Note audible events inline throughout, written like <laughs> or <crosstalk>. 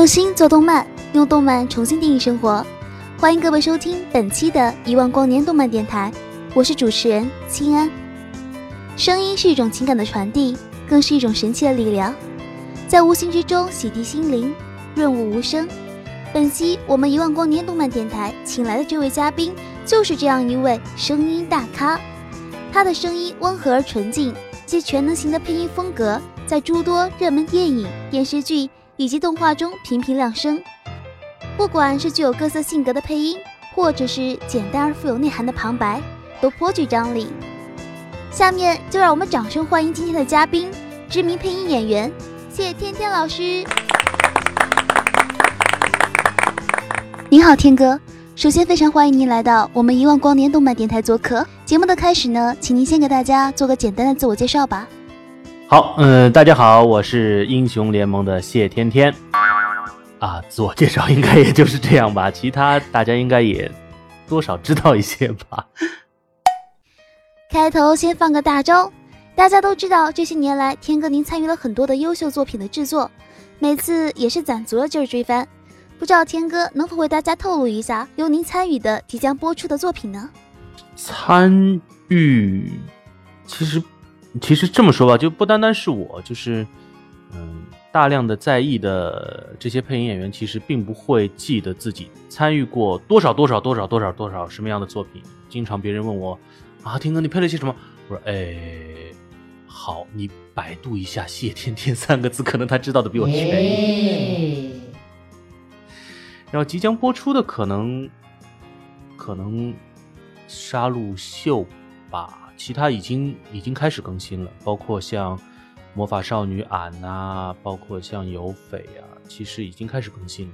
用心做动漫，用动漫重新定义生活。欢迎各位收听本期的一万光年动漫电台，我是主持人清安。声音是一种情感的传递，更是一种神奇的力量，在无形之中洗涤心灵，润物无声。本期我们一万光年动漫电台请来的这位嘉宾，就是这样一位声音大咖。他的声音温和而纯净，其全能型的配音风格，在诸多热门电影、电视剧。以及动画中频频亮声，不管是具有各色性格的配音，或者是简单而富有内涵的旁白，都颇具张力。下面就让我们掌声欢迎今天的嘉宾，知名配音演员谢天天老师。您好，天哥。首先非常欢迎您来到我们一万光年动漫电台做客。节目的开始呢，请您先给大家做个简单的自我介绍吧。好，嗯，大家好，我是英雄联盟的谢天天，啊，自我介绍应该也就是这样吧，其他大家应该也多少知道一些吧。开头先放个大招，大家都知道这些年来天哥您参与了很多的优秀作品的制作，每次也是攒足了劲儿追番，不知道天哥能否为大家透露一下由您参与的即将播出的作品呢？参与，其实。其实这么说吧，就不单单是我，就是，嗯，大量的在意的这些配音演员，其实并不会记得自己参与过多少多少多少多少多少什么样的作品。经常别人问我，啊，天哥你配了些什么？我说，哎，好，你百度一下“谢天天”三个字，可能他知道的比我全。然后即将播出的可能，可能杀戮秀吧。其他已经已经开始更新了，包括像魔法少女俺呐，包括像有匪啊，其实已经开始更新了。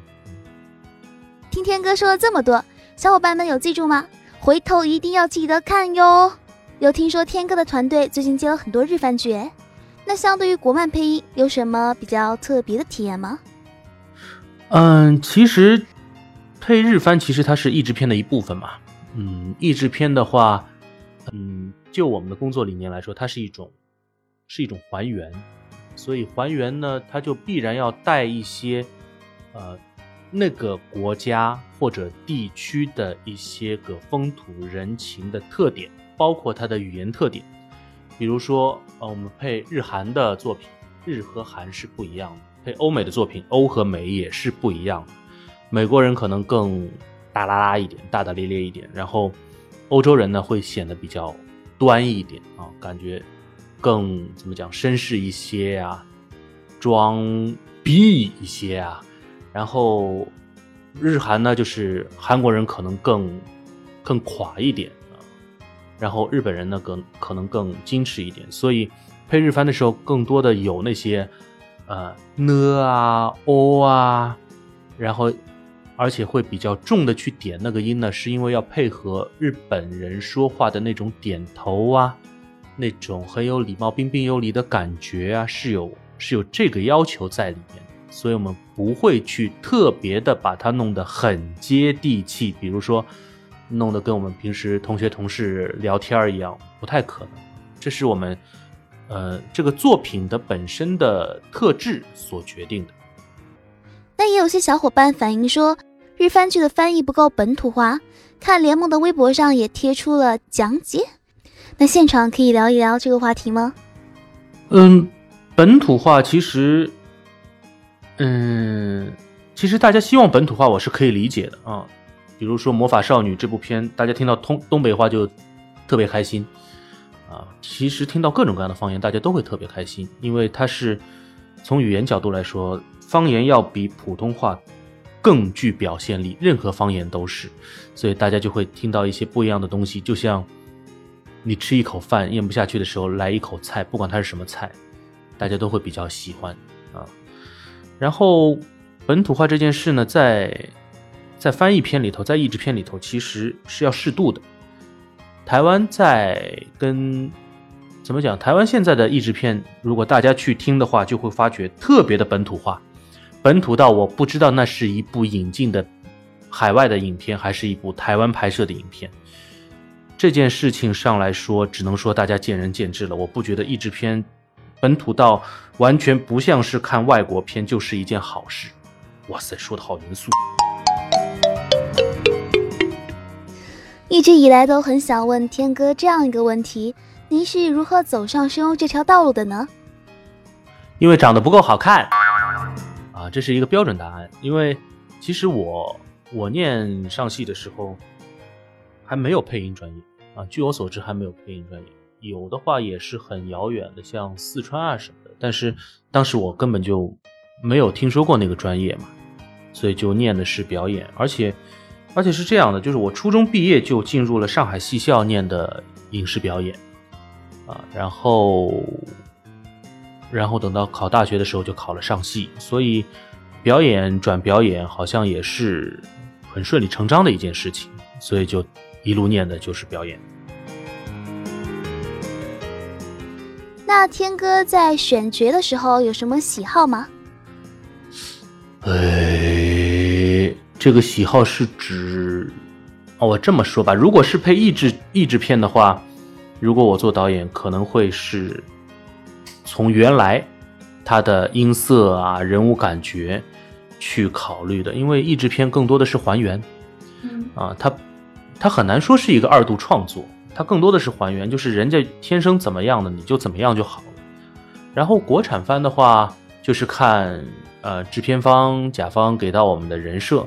听天哥说了这么多，小伙伴们有记住吗？回头一定要记得看哟。有听说天哥的团队最近接了很多日番剧，那相对于国漫配音，有什么比较特别的体验吗？嗯，其实配日番其实它是译制片的一部分嘛。嗯，译制片的话，嗯。就我们的工作理念来说，它是一种，是一种还原，所以还原呢，它就必然要带一些，呃，那个国家或者地区的一些个风土人情的特点，包括它的语言特点。比如说，呃，我们配日韩的作品，日和韩是不一样的；配欧美的作品，欧和美也是不一样的。美国人可能更大啦啦一点，大大咧咧一点，然后欧洲人呢会显得比较。端一点啊，感觉更怎么讲绅士一些啊，装逼一些啊。然后日韩呢，就是韩国人可能更更垮一点啊，然后日本人呢更可能更矜持一点。所以配日番的时候，更多的有那些呃呢啊、哦啊，然后。而且会比较重的去点那个音呢，是因为要配合日本人说话的那种点头啊，那种很有礼貌、彬彬有礼的感觉啊，是有是有这个要求在里面。所以我们不会去特别的把它弄得很接地气，比如说弄得跟我们平时同学同事聊天一样，不太可能。这是我们呃这个作品的本身的特质所决定的。那也有些小伙伴反映说。日番剧的翻译不够本土化，看联盟的微博上也贴出了讲解。那现场可以聊一聊这个话题吗？嗯，本土化其实，嗯，其实大家希望本土化，我是可以理解的啊。比如说《魔法少女》这部片，大家听到东东北话就特别开心啊。其实听到各种各样的方言，大家都会特别开心，因为它是从语言角度来说，方言要比普通话。更具表现力，任何方言都是，所以大家就会听到一些不一样的东西。就像你吃一口饭咽不下去的时候，来一口菜，不管它是什么菜，大家都会比较喜欢啊。然后本土化这件事呢，在在翻译片里头，在译制片里头，其实是要适度的。台湾在跟怎么讲？台湾现在的译制片，如果大家去听的话，就会发觉特别的本土化，本土到我不知道那是一部引进的海外的影片，还是一部台湾拍摄的影片。这件事情上来说，只能说大家见仁见智了。我不觉得译制片本土到完全不像是看外国片，就是一件好事。哇塞，说的好严肃。一直以来都很想问天哥这样一个问题：您是如何走上声优这条道路的呢？因为长得不够好看这是一个标准答案。因为其实我我念上戏的时候。还没有配音专业啊，据我所知还没有配音专业，有的话也是很遥远的，像四川啊什么的。但是当时我根本就没有听说过那个专业嘛，所以就念的是表演，而且而且是这样的，就是我初中毕业就进入了上海戏校念的影视表演啊，然后然后等到考大学的时候就考了上戏，所以表演转表演好像也是很顺理成章的一件事情，所以就。一路念的就是表演。那天哥在选角的时候有什么喜好吗？哎，这个喜好是指……哦，我这么说吧，如果是配译制译制片的话，如果我做导演，可能会是从原来他的音色啊、人物感觉去考虑的，因为译制片更多的是还原，啊，它。它很难说是一个二度创作，它更多的是还原，就是人家天生怎么样的，你就怎么样就好了。然后国产番的话，就是看呃制片方甲方给到我们的人设，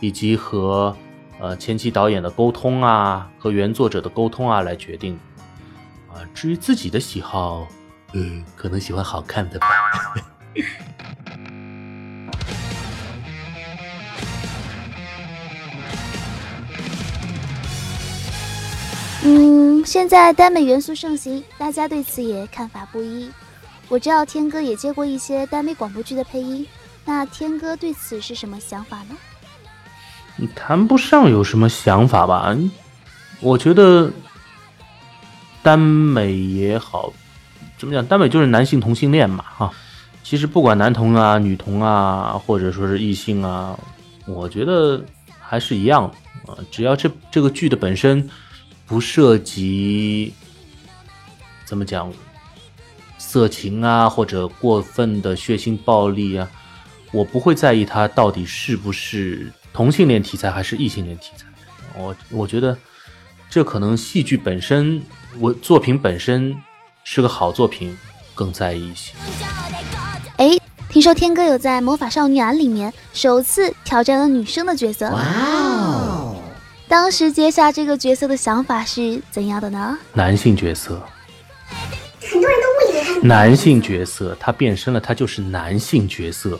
以及和呃前期导演的沟通啊，和原作者的沟通啊来决定。啊，至于自己的喜好，呃，可能喜欢好看的吧。<laughs> 嗯，现在耽美元素盛行，大家对此也看法不一。我知道天哥也接过一些耽美广播剧的配音，那天哥对此是什么想法呢？你谈不上有什么想法吧？我觉得耽美也好，怎么讲？耽美就是男性同性恋嘛，哈。其实不管男同啊、女同啊，或者说是异性啊，我觉得还是一样啊。只要这这个剧的本身。不涉及怎么讲色情啊，或者过分的血腥暴力啊，我不会在意它到底是不是同性恋题材还是异性恋题材。我我觉得这可能戏剧本身，我作品本身是个好作品，更在意一些。哎，听说天哥有在《魔法少女》里面首次挑战了女生的角色。哇哦！当时接下这个角色的想法是怎样的呢？男性角色，很多人都误以为他男性角色，他变身了，他就是男性角色。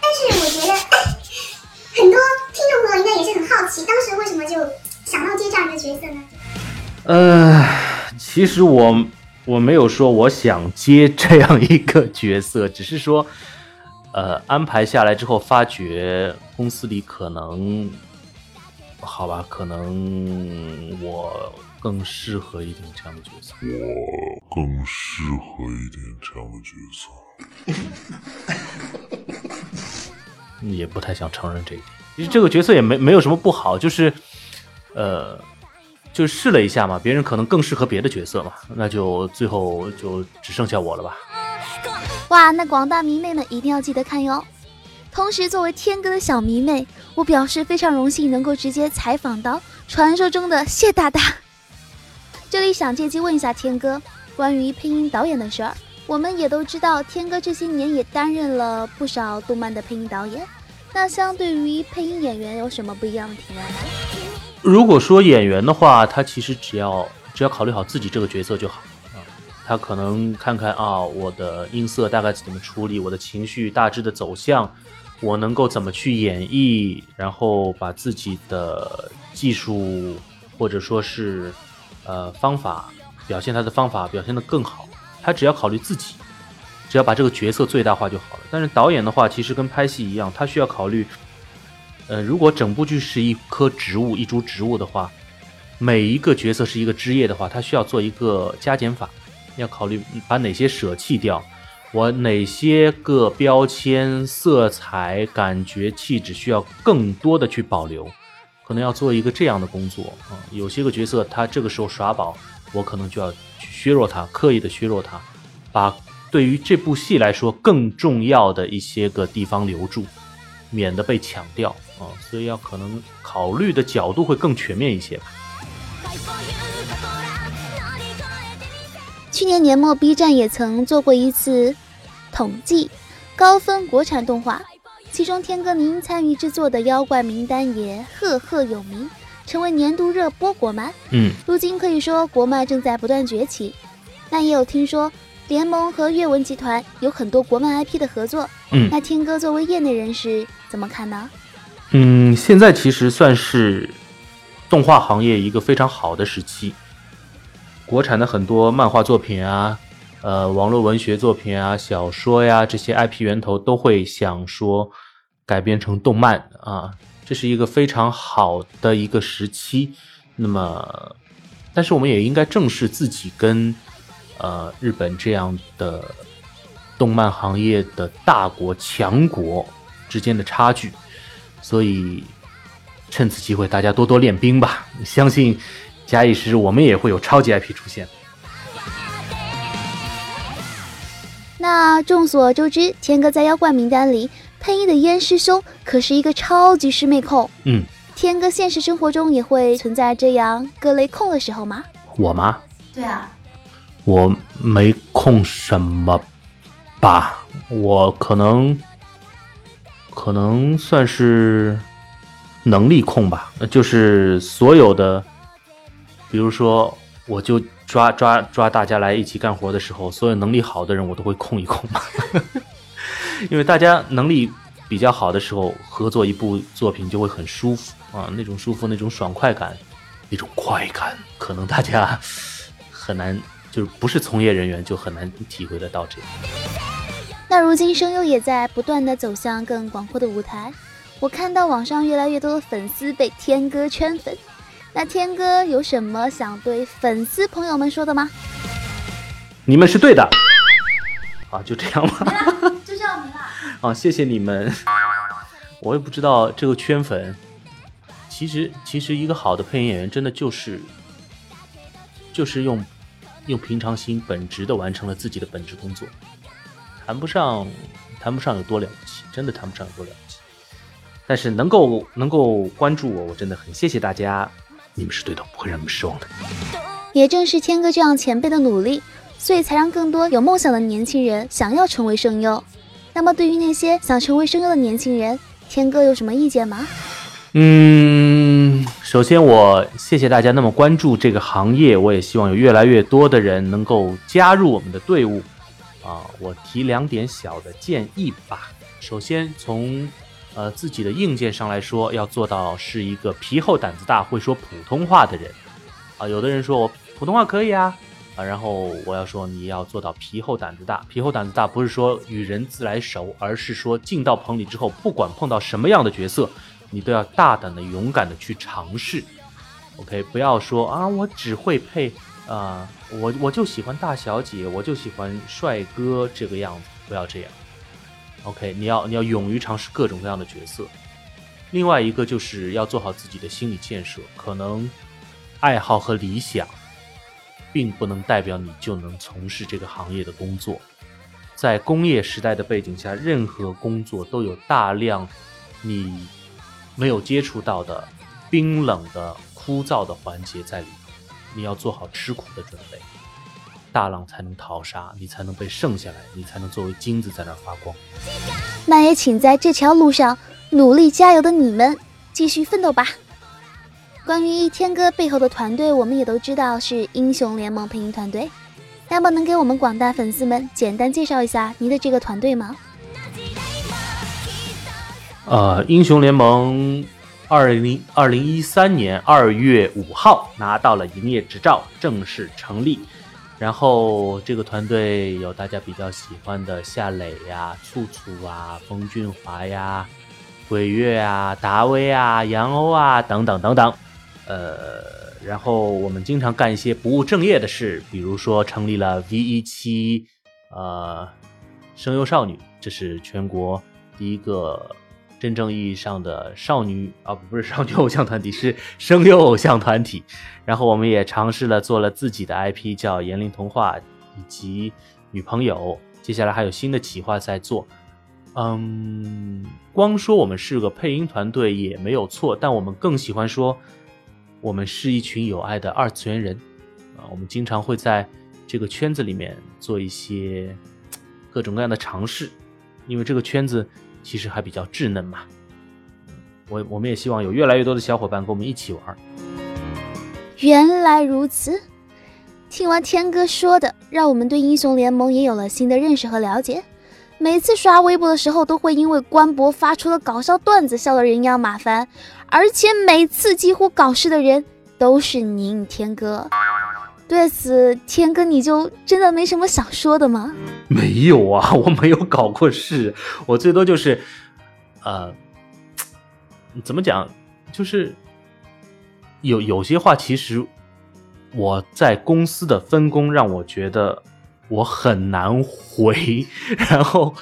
但是我觉得 <laughs> 很多听众朋友应该也是很好奇，当时为什么就想到接这样一个角色呢？呃，其实我我没有说我想接这样一个角色，只是说，呃，安排下来之后，发觉公司里可能。好吧，可能我更适合一点这样的角色。我更适合一点这样的角色。也不太想承认这一点。其实这个角色也没没有什么不好，就是呃，就试了一下嘛。别人可能更适合别的角色嘛，那就最后就只剩下我了吧。哇，那广大迷妹们一定要记得看哟。同时，作为天哥的小迷妹，我表示非常荣幸能够直接采访到传说中的谢大大。这里想借机问一下天哥，关于配音导演的事儿。我们也都知道，天哥这些年也担任了不少动漫的配音导演。那相对于配音演员，有什么不一样的体验呢？如果说演员的话，他其实只要只要考虑好自己这个角色就好啊。他可能看看啊，我的音色大概怎么处理，我的情绪大致的走向。我能够怎么去演绎，然后把自己的技术或者说是呃方法表现他的方法表现的更好，他只要考虑自己，只要把这个角色最大化就好了。但是导演的话，其实跟拍戏一样，他需要考虑，呃，如果整部剧是一棵植物、一株植物的话，每一个角色是一个枝叶的话，他需要做一个加减法，要考虑把哪些舍弃掉。我哪些个标签、色彩、感觉、气质需要更多的去保留，可能要做一个这样的工作啊。有些个角色他这个时候耍宝，我可能就要去削弱他，刻意的削弱他，把对于这部戏来说更重要的一些个地方留住，免得被抢掉啊。所以要可能考虑的角度会更全面一些吧。去年年末，B 站也曾做过一次统计，高分国产动画，其中天哥您参与制作的《妖怪名单》也赫赫有名，成为年度热播国漫。嗯，如今可以说国漫正在不断崛起。那也有听说联盟和阅文集团有很多国漫 IP 的合作。嗯，那天哥作为业内人士怎么看呢？嗯，现在其实算是动画行业一个非常好的时期。国产的很多漫画作品啊，呃，网络文学作品啊，小说呀，这些 IP 源头都会想说改编成动漫啊，这是一个非常好的一个时期。那么，但是我们也应该正视自己跟呃日本这样的动漫行业的大国强国之间的差距，所以趁此机会大家多多练兵吧，相信。假以时日，我们也会有超级 IP 出现。那众所周知，天哥在妖怪名单里配音的燕师兄可是一个超级师妹控。嗯，天哥现实生活中也会存在这样各类控的时候吗？我吗？对啊，我没控什么吧，我可能可能算是能力控吧，就是所有的。比如说，我就抓抓抓大家来一起干活的时候，所有能力好的人我都会控一控嘛，<laughs> 因为大家能力比较好的时候，合作一部作品就会很舒服啊，那种舒服、那种爽快感、那种快感，可能大家很难，就是不是从业人员就很难体会得到这个。那如今声优也在不断的走向更广阔的舞台，我看到网上越来越多的粉丝被天哥圈粉。那天哥有什么想对粉丝朋友们说的吗？你们是对的，啊，就这样吧？就这样没了。啊，谢谢你们。我也不知道这个圈粉，其实其实一个好的配音演员真的就是就是用用平常心、本职的完成了自己的本职工作，谈不上谈不上有多了不起，真的谈不上有多了不起。但是能够能够关注我，我真的很谢谢大家。你们是对的，不会让你们失望的。也正是天哥这样前辈的努力，所以才让更多有梦想的年轻人想要成为声优。那么，对于那些想成为声优的年轻人，天哥有什么意见吗？嗯，首先我谢谢大家那么关注这个行业，我也希望有越来越多的人能够加入我们的队伍。啊，我提两点小的建议吧。首先从呃，自己的硬件上来说，要做到是一个皮厚胆子大、会说普通话的人，啊，有的人说我普通话可以啊，啊，然后我要说你要做到皮厚胆子大。皮厚胆子大不是说与人自来熟，而是说进到棚里之后，不管碰到什么样的角色，你都要大胆的、勇敢的去尝试。OK，不要说啊，我只会配啊，我我就喜欢大小姐，我就喜欢帅哥这个样子，不要这样。OK，你要你要勇于尝试各种各样的角色。另外一个就是要做好自己的心理建设，可能爱好和理想，并不能代表你就能从事这个行业的工作。在工业时代的背景下，任何工作都有大量你没有接触到的冰冷的、枯燥的环节在里面，你要做好吃苦的准备。大浪才能淘沙，你才能被剩下来，你才能作为金子在那发光。那也请在这条路上努力加油的你们继续奋斗吧。关于一天哥背后的团队，我们也都知道是英雄联盟配音团队。那么能给我们广大粉丝们简单介绍一下您的这个团队吗？呃，英雄联盟二零二零一三年二月五号拿到了营业执照，正式成立。然后这个团队有大家比较喜欢的夏磊呀、醋醋啊、冯俊华呀、鬼月啊、达威啊、杨欧啊等等等等。呃，然后我们经常干一些不务正业的事，比如说成立了 V 一七呃声优少女，这是全国第一个真正意义上的少女啊，不是少女偶像团体，是声优偶像团体。然后我们也尝试了做了自己的 IP，叫《言灵童话》以及女朋友。接下来还有新的企划在做。嗯，光说我们是个配音团队也没有错，但我们更喜欢说我们是一群有爱的二次元人啊。我们经常会在这个圈子里面做一些各种各样的尝试，因为这个圈子其实还比较稚嫩嘛。我我们也希望有越来越多的小伙伴跟我们一起玩。原来如此，听完天哥说的，让我们对英雄联盟也有了新的认识和了解。每次刷微博的时候，都会因为官博发出的搞笑段子笑得人仰马翻，而且每次几乎搞事的人都是您，天哥。对此，天哥你就真的没什么想说的吗？没有啊，<laughs> 我没有搞过事，我最多就是，呃，怎么讲，就是有有些话，其实我在公司的分工让我觉得我很难回，<laughs> 然后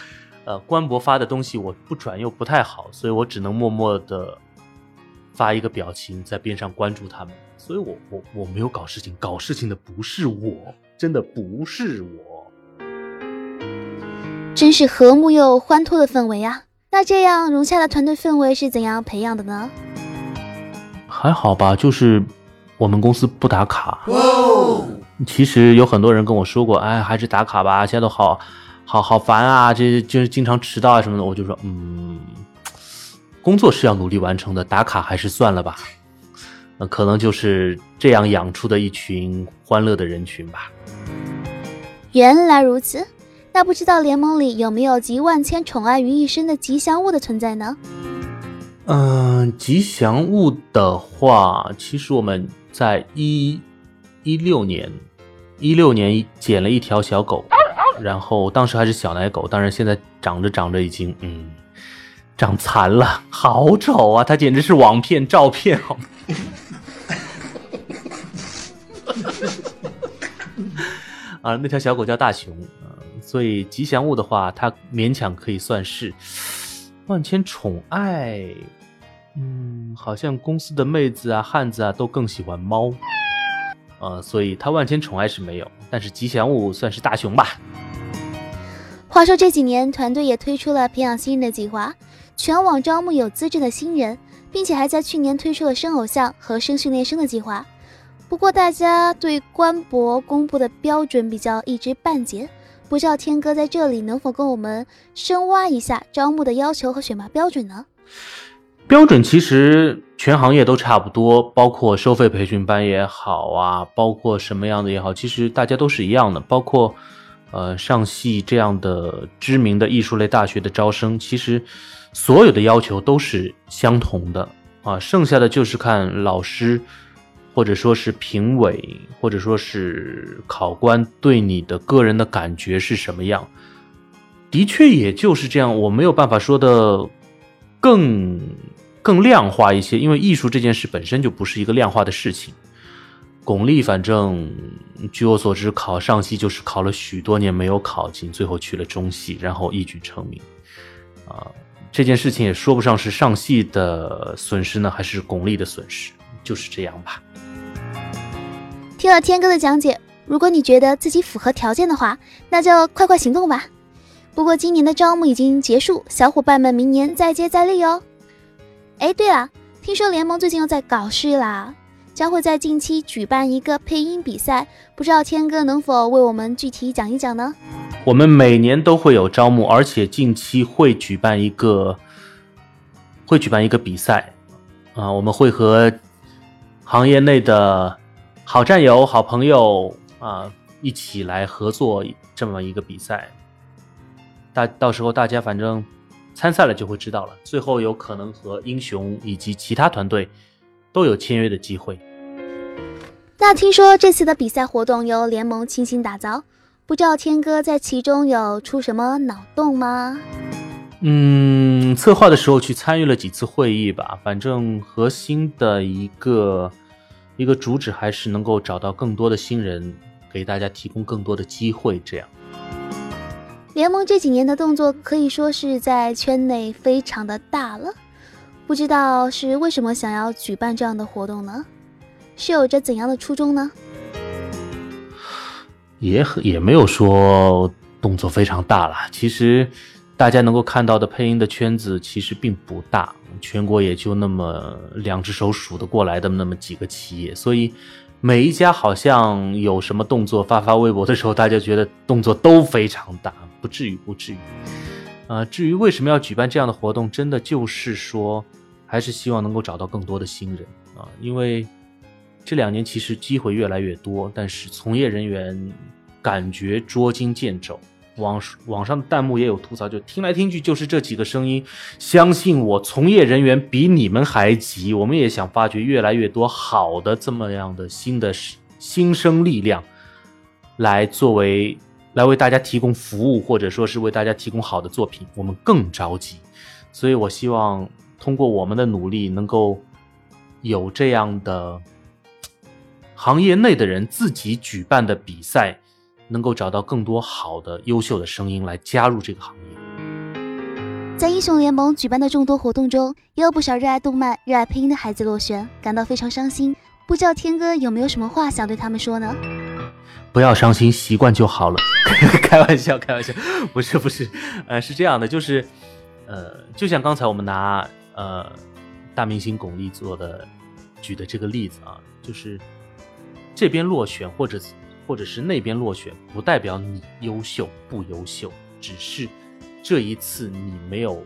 呃，官博发的东西我不转又不太好，所以我只能默默的发一个表情在边上关注他们，所以我我我没有搞事情，搞事情的不是我，真的不是我。真是和睦又欢脱的氛围啊！那这样融洽的团队氛围是怎样培养的呢？还好吧，就是我们公司不打卡。其实有很多人跟我说过，哎，还是打卡吧，现在都好好好烦啊，这就是经常迟到啊什么的。我就说，嗯，工作是要努力完成的，打卡还是算了吧。那可能就是这样养出的一群欢乐的人群吧。原来如此，那不知道联盟里有没有集万千宠爱于一身的吉祥物的存在呢？嗯，吉祥物的话，其实我们在一一六年，一六年捡了一条小狗，然后当时还是小奶狗，当然现在长着长着已经嗯长残了，好丑啊！它简直是网骗照片，好吗？啊，那条小狗叫大熊，嗯，所以吉祥物的话，它勉强可以算是万千宠爱。嗯，好像公司的妹子啊、汉子啊都更喜欢猫，呃，所以它万千宠爱是没有，但是吉祥物算是大熊吧。话说这几年，团队也推出了培养新人的计划，全网招募有资质的新人，并且还在去年推出了生偶像和生训练生的计划。不过，大家对官博公布的标准比较一知半解，不知道天哥在这里能否跟我们深挖一下招募的要求和选拔标准呢？标准其实全行业都差不多，包括收费培训班也好啊，包括什么样的也好，其实大家都是一样的。包括呃上戏这样的知名的艺术类大学的招生，其实所有的要求都是相同的啊，剩下的就是看老师或者说是评委或者说是考官对你的个人的感觉是什么样。的确，也就是这样，我没有办法说的更。更量化一些，因为艺术这件事本身就不是一个量化的事情。巩俐反正据我所知，考上戏就是考了许多年没有考进，最后去了中戏，然后一举成名。啊，这件事情也说不上是上戏的损失呢，还是巩俐的损失，就是这样吧。听了天哥的讲解，如果你觉得自己符合条件的话，那就快快行动吧。不过今年的招募已经结束，小伙伴们明年再接再厉哦。哎，对了，听说联盟最近又在搞事啦，将会在近期举办一个配音比赛，不知道天哥能否为我们具体讲一讲呢？我们每年都会有招募，而且近期会举办一个，会举办一个比赛，啊，我们会和行业内的好战友、好朋友啊一起来合作这么一个比赛，大到时候大家反正。参赛了就会知道了。最后有可能和英雄以及其他团队都有签约的机会。那听说这次的比赛活动由联盟倾心打造，不知道天哥在其中有出什么脑洞吗？嗯，策划的时候去参与了几次会议吧，反正核心的一个一个主旨还是能够找到更多的新人，给大家提供更多的机会。这样，联盟这几年的动作可以说是在圈内非常的大了，不知道是为什么想要举办这样的活动呢？是有着怎样的初衷呢？也也没有说动作非常大了，其实。大家能够看到的配音的圈子其实并不大，全国也就那么两只手数得过来的那么几个企业，所以每一家好像有什么动作发发微博的时候，大家觉得动作都非常大，不至于不至于。啊，至于为什么要举办这样的活动，真的就是说，还是希望能够找到更多的新人啊，因为这两年其实机会越来越多，但是从业人员感觉捉襟见肘。网网上的弹幕也有吐槽，就听来听去就是这几个声音。相信我，从业人员比你们还急。我们也想发掘越来越多好的这么样的新的新生力量，来作为来为大家提供服务，或者说是为大家提供好的作品。我们更着急，所以我希望通过我们的努力，能够有这样的行业内的人自己举办的比赛。能够找到更多好的、优秀的声音来加入这个行业。在英雄联盟举办的众多活动中，也有不少热爱动漫、热爱配音的孩子落选，感到非常伤心。不知道天哥有没有什么话想对他们说呢？不要伤心，习惯就好了。<laughs> 开玩笑，开玩笑，不是不是，呃，是这样的，就是，呃，就像刚才我们拿呃大明星巩俐做的举的这个例子啊，就是这边落选或者。或者是那边落选，不代表你优秀不优秀，只是这一次你没有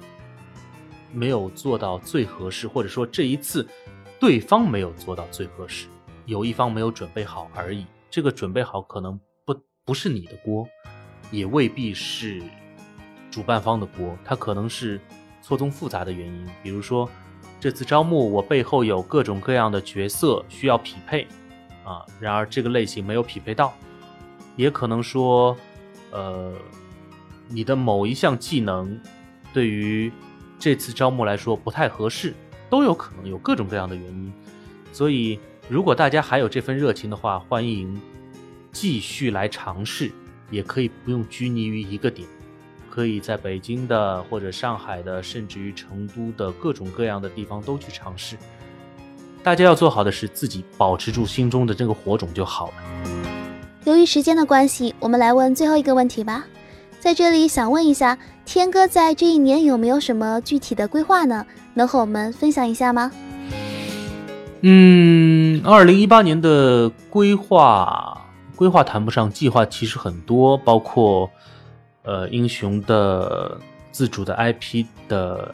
没有做到最合适，或者说这一次对方没有做到最合适，有一方没有准备好而已。这个准备好可能不不是你的锅，也未必是主办方的锅，它可能是错综复杂的原因。比如说这次招募，我背后有各种各样的角色需要匹配。啊，然而这个类型没有匹配到，也可能说，呃，你的某一项技能对于这次招募来说不太合适，都有可能有各种各样的原因。所以，如果大家还有这份热情的话，欢迎继续来尝试，也可以不用拘泥于一个点，可以在北京的或者上海的，甚至于成都的各种各样的地方都去尝试。大家要做好的是自己保持住心中的这个火种就好了。由于时间的关系，我们来问最后一个问题吧。在这里想问一下，天哥在这一年有没有什么具体的规划呢？能和我们分享一下吗？嗯，二零一八年的规划，规划谈不上，计划其实很多，包括呃英雄的自主的 IP 的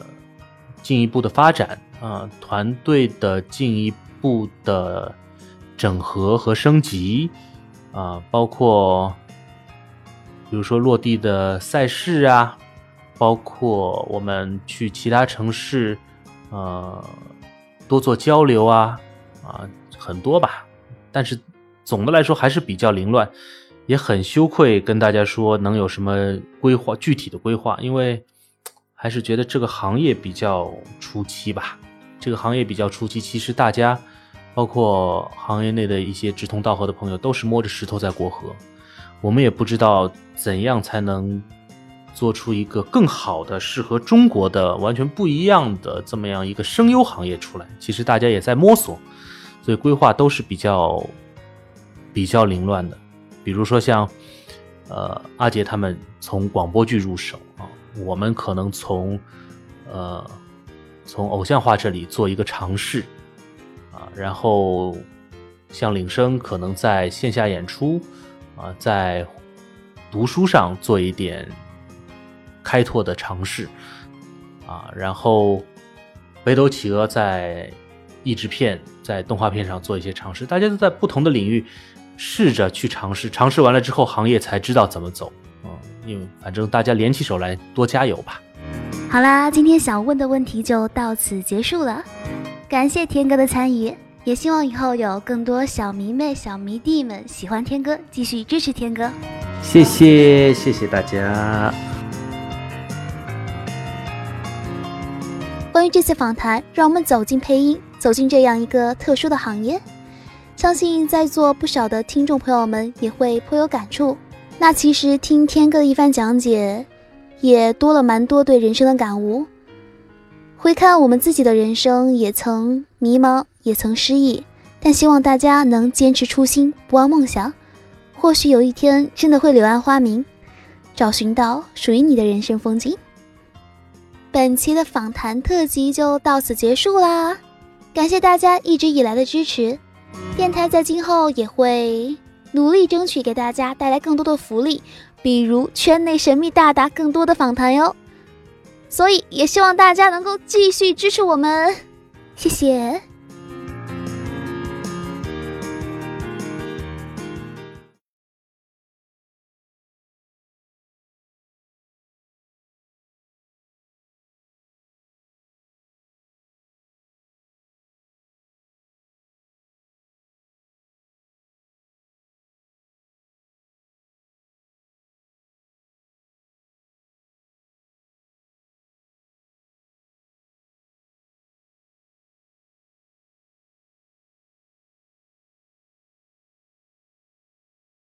进一步的发展。啊，团队的进一步的整合和升级，啊，包括比如说落地的赛事啊，包括我们去其他城市，呃，多做交流啊，啊，很多吧。但是总的来说还是比较凌乱，也很羞愧跟大家说能有什么规划，具体的规划，因为还是觉得这个行业比较初期吧。这个行业比较初期，其实大家，包括行业内的一些志同道合的朋友，都是摸着石头在过河。我们也不知道怎样才能做出一个更好的、适合中国的、完全不一样的这么样一个声优行业出来。其实大家也在摸索，所以规划都是比较比较凌乱的。比如说像，呃，阿杰他们从广播剧入手啊，我们可能从，呃。从偶像化这里做一个尝试，啊，然后像领声可能在线下演出，啊，在读书上做一点开拓的尝试，啊，然后北斗企鹅在译制片、在动画片上做一些尝试，大家都在不同的领域试着去尝试，尝试完了之后，行业才知道怎么走，嗯，因为反正大家联起手来，多加油吧。好啦，今天想问的问题就到此结束了，感谢天哥的参与，也希望以后有更多小迷妹、小迷弟们喜欢天哥，继续支持天哥。谢谢谢谢大家。关于这次访谈，让我们走进配音，走进这样一个特殊的行业，相信在座不少的听众朋友们也会颇有感触。那其实听天哥的一番讲解，也多了蛮多对人生的感悟。回看我们自己的人生，也曾迷茫，也曾失意，但希望大家能坚持初心，不忘梦想。或许有一天真的会柳暗花明，找寻到属于你的人生风景。本期的访谈特辑就到此结束啦，感谢大家一直以来的支持。电台在今后也会努力争取给大家带来更多的福利，比如圈内神秘大大更多的访谈哟。所以也希望大家能够继续支持我们，谢谢。